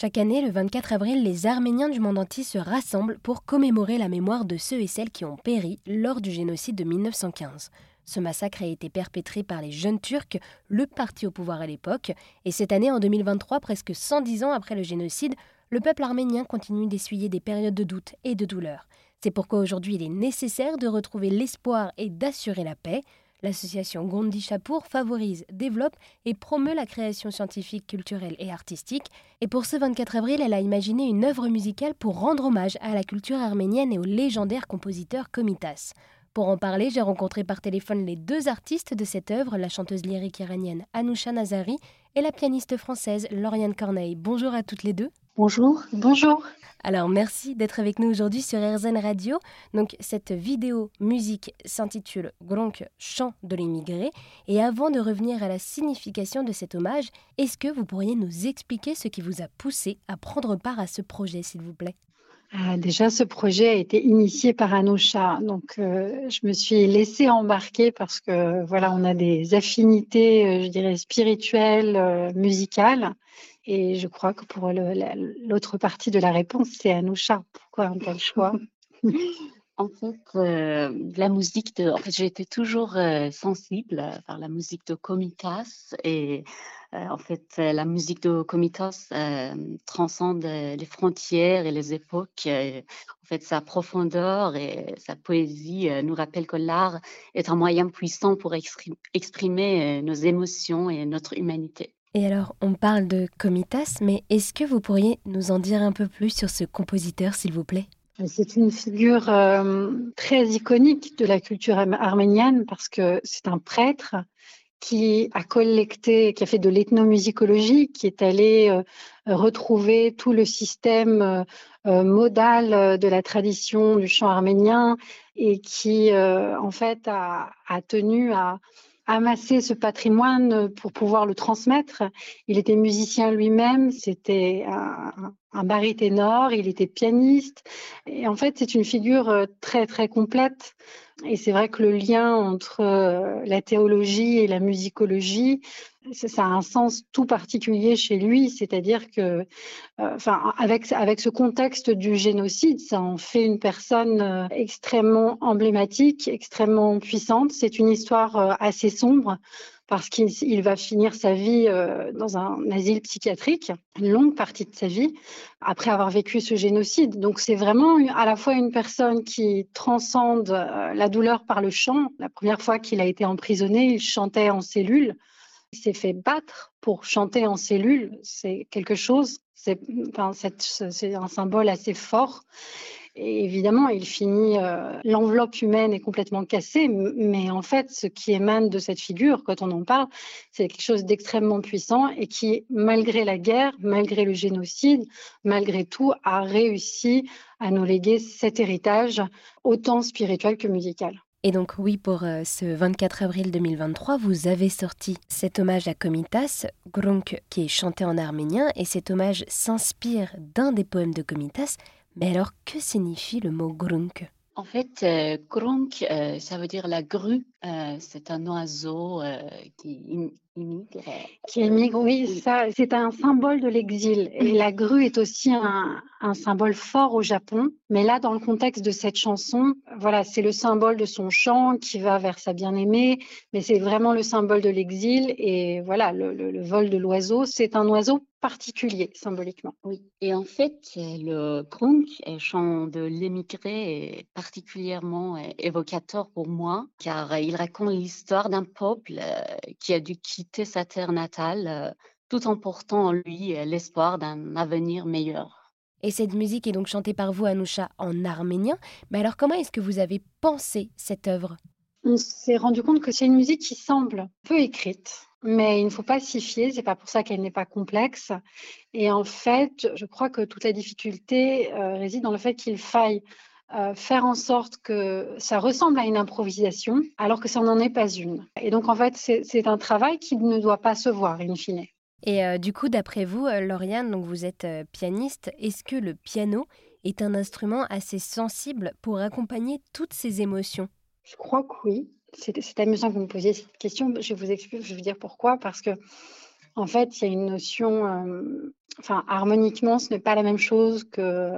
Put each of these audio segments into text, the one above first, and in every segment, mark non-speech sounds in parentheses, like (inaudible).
Chaque année, le 24 avril, les Arméniens du monde entier se rassemblent pour commémorer la mémoire de ceux et celles qui ont péri lors du génocide de 1915. Ce massacre a été perpétré par les jeunes Turcs, le parti au pouvoir à l'époque, et cette année, en 2023, presque 110 ans après le génocide, le peuple arménien continue d'essuyer des périodes de doute et de douleur. C'est pourquoi aujourd'hui il est nécessaire de retrouver l'espoir et d'assurer la paix. L'association Gondi Chapour favorise, développe et promeut la création scientifique, culturelle et artistique. Et pour ce 24 avril, elle a imaginé une œuvre musicale pour rendre hommage à la culture arménienne et au légendaire compositeur Komitas. Pour en parler, j'ai rencontré par téléphone les deux artistes de cette œuvre, la chanteuse lyrique iranienne Anousha Nazari et la pianiste française Lauriane Corneille. Bonjour à toutes les deux. Bonjour. Bonjour. Alors merci d'être avec nous aujourd'hui sur RZN Radio. Donc cette vidéo musique s'intitule Gronk chant de l'immigré et avant de revenir à la signification de cet hommage, est-ce que vous pourriez nous expliquer ce qui vous a poussé à prendre part à ce projet s'il vous plaît? Ah, déjà, ce projet a été initié par Anousha, donc euh, je me suis laissée embarquer parce que voilà, on a des affinités, euh, je dirais spirituelles, euh, musicales, et je crois que pour l'autre partie de la réponse, c'est Anousha. Pourquoi un tel choix? (laughs) En fait, euh, la musique de, en fait, j'ai été toujours euh, sensible par la musique de Komitas et euh, en fait, la musique de Komitas transcende les frontières et les époques. en fait, sa profondeur et sa poésie nous rappellent que l'art est un moyen puissant pour exprimer nos émotions et notre humanité. Et alors, on parle de Komitas, mais est-ce que vous pourriez nous en dire un peu plus sur ce compositeur, s'il vous plaît? C'est une figure euh, très iconique de la culture arménienne parce que c'est un prêtre qui a collecté, qui a fait de l'ethnomusicologie, qui est allé euh, retrouver tout le système euh, modal de la tradition du chant arménien et qui, en fait, a tenu à, amasser ce patrimoine pour pouvoir le transmettre. Il était musicien lui-même, c'était un, un baryténor, il était pianiste. Et en fait, c'est une figure euh, très, très complète. Et c'est vrai que le lien entre euh, la théologie et la musicologie, ça a un sens tout particulier chez lui, c'est-à-dire que, euh, enfin, avec, avec ce contexte du génocide, ça en fait une personne extrêmement emblématique, extrêmement puissante. C'est une histoire assez sombre parce qu'il va finir sa vie euh, dans un asile psychiatrique, une longue partie de sa vie, après avoir vécu ce génocide. Donc c'est vraiment à la fois une personne qui transcende euh, la douleur par le chant. La première fois qu'il a été emprisonné, il chantait en cellule. S'est fait battre pour chanter en cellule. C'est quelque chose, c'est un symbole assez fort. Et évidemment, il finit, euh, l'enveloppe humaine est complètement cassée, mais en fait, ce qui émane de cette figure, quand on en parle, c'est quelque chose d'extrêmement puissant et qui, malgré la guerre, malgré le génocide, malgré tout, a réussi à nous léguer cet héritage, autant spirituel que musical. Et donc oui, pour euh, ce 24 avril 2023, vous avez sorti cet hommage à Komitas, Grunk, qui est chanté en arménien, et cet hommage s'inspire d'un des poèmes de Komitas, mais alors, que signifie le mot grunk? En fait, euh, grunk, euh, ça veut dire la grue. Euh, c'est un oiseau qui Qui émigre, oui, ça, c'est un symbole de l'exil. Et la grue est aussi un, un, symbole fort au Japon. Mais là, dans le contexte de cette chanson, voilà, c'est le symbole de son chant qui va vers sa bien-aimée, mais c'est vraiment le symbole de l'exil. Et voilà, le, le vol de l'oiseau, c'est un oiseau particulier symboliquement. Oui, et en fait, le grunk, chant de l'émigré, est particulièrement évocateur pour moi, car il raconte l'histoire d'un peuple euh, qui a dû quitter sa terre natale euh, tout en portant en lui euh, l'espoir d'un avenir meilleur. Et cette musique est donc chantée par vous, Anousha, en arménien. Mais alors, comment est-ce que vous avez pensé cette œuvre? On s'est rendu compte que c'est une musique qui semble peu écrite mais il ne faut pas s'y fier, c'est pas pour ça qu'elle n'est pas complexe. Et en fait, je crois que toute la difficulté euh, réside dans le fait qu'il faille euh, faire en sorte que ça ressemble à une improvisation, alors que ça n'en est pas une. Et donc, en fait, c'est un travail qui ne doit pas se voir, in fine. Et euh, du coup, d'après vous, Lauriane, donc vous êtes pianiste, est-ce que le piano est un instrument assez sensible pour accompagner toutes ces émotions? Je crois que oui c'est amusant que vous me posiez cette question. Je vais vous expliquer, je vais vous dire pourquoi. Parce que En fait, il y a une notion, enfin, harmoniquement, ce n'est pas la même chose que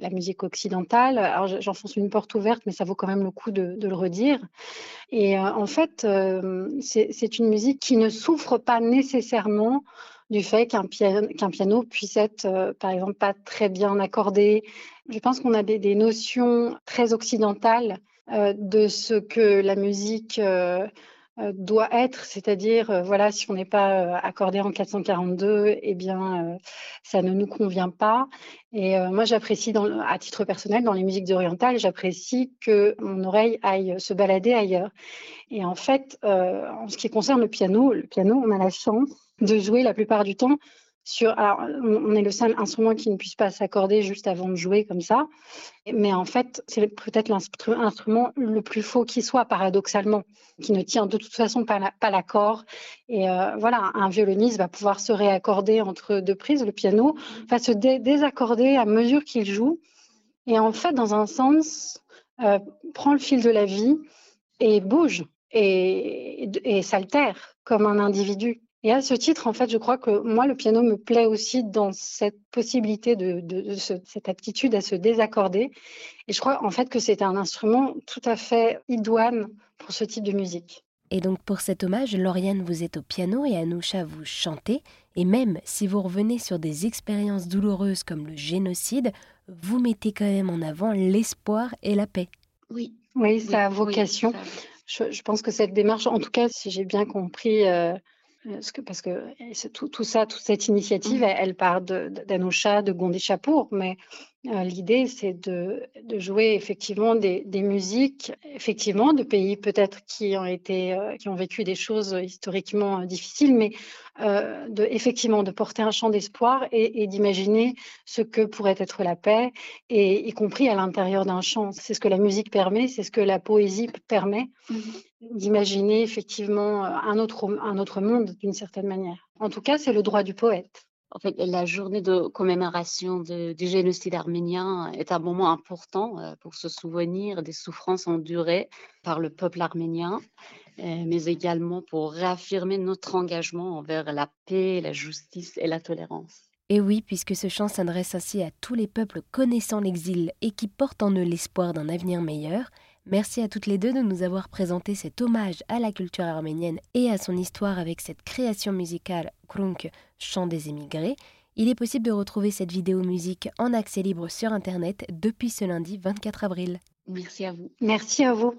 la musique occidentale. Alors, j'enfonce une porte ouverte, mais ça vaut quand même le coup de, le redire. Et en fait, c'est une musique qui ne souffre pas nécessairement du fait qu'un piano, puisse être, par exemple, pas très bien accordé. Je pense qu'on a des, notions très occidentales de ce que la musique euh, doit être, c'est-à-dire, euh, voilà, si on n'est pas euh, accordé en 442, eh bien, ça ne nous convient pas. Et moi, j'apprécie, à titre personnel, dans les musiques orientales, j'apprécie que mon oreille aille se balader ailleurs. Et en fait, en ce qui concerne le piano, le piano, on a la chance de jouer la plupart du temps alors, on est le seul instrument qui ne puisse pas s'accorder juste avant de jouer comme ça. Mais en fait, c'est peut-être l'instrument le plus faux qui soit, paradoxalement, qui ne tient de toute façon pas l'accord. et euh, voilà, un violoniste va pouvoir se réaccorder entre deux prises. Le piano va se désaccorder à mesure qu'il joue. Et en fait, dans un sens, euh, prend le fil de la vie et bouge et, et s'altère comme un individu. Et à ce titre, en fait, je crois que moi, le piano me plaît aussi dans cette possibilité de, cette aptitude à se désaccorder. Et je crois en fait que c'est un instrument tout à fait idoine pour ce type de musique. Et donc pour cet hommage, Lauriane, vous êtes au piano et Anoucha, vous chantez. Et même si vous revenez sur des expériences douloureuses comme le génocide, vous mettez quand même en avant l'espoir et la paix. Oui. Oui, ça a vocation. Je, pense que cette démarche, en tout cas, si j'ai bien compris, euh, parce que, parce que tout, ça, toute cette initiative, mmh. elle, part d'Anoucha, de, de Gondé Chapour, mais l'idée, c'est de, jouer effectivement des, musiques, effectivement, de pays peut-être qui ont été, euh, qui ont vécu des choses historiquement euh, difficiles, mais de, effectivement de porter un chant d'espoir et, d'imaginer ce que pourrait être la paix, et y compris à l'intérieur d'un chant. C'est ce que la musique permet, c'est ce que la poésie permet, mmh d'imaginer effectivement un autre, un autre monde d'une certaine manière. En tout cas, c'est le droit du poète. En fait, la journée de commémoration du génocide arménien est un moment important euh, pour se souvenir des souffrances endurées par le peuple arménien, euh, mais également pour réaffirmer notre engagement envers la paix, la justice et la tolérance. Et oui, puisque ce chant s'adresse ainsi à tous les peuples connaissant l'exil et qui portent en eux l'espoir d'un avenir meilleur, Merci à toutes les deux de nous avoir présenté cet hommage à la culture arménienne et à son histoire avec cette création musicale Krunk, chant des émigrés. Il est possible de retrouver cette vidéo musique en accès libre sur Internet depuis ce lundi 24 avril. Merci à vous. Merci à vous.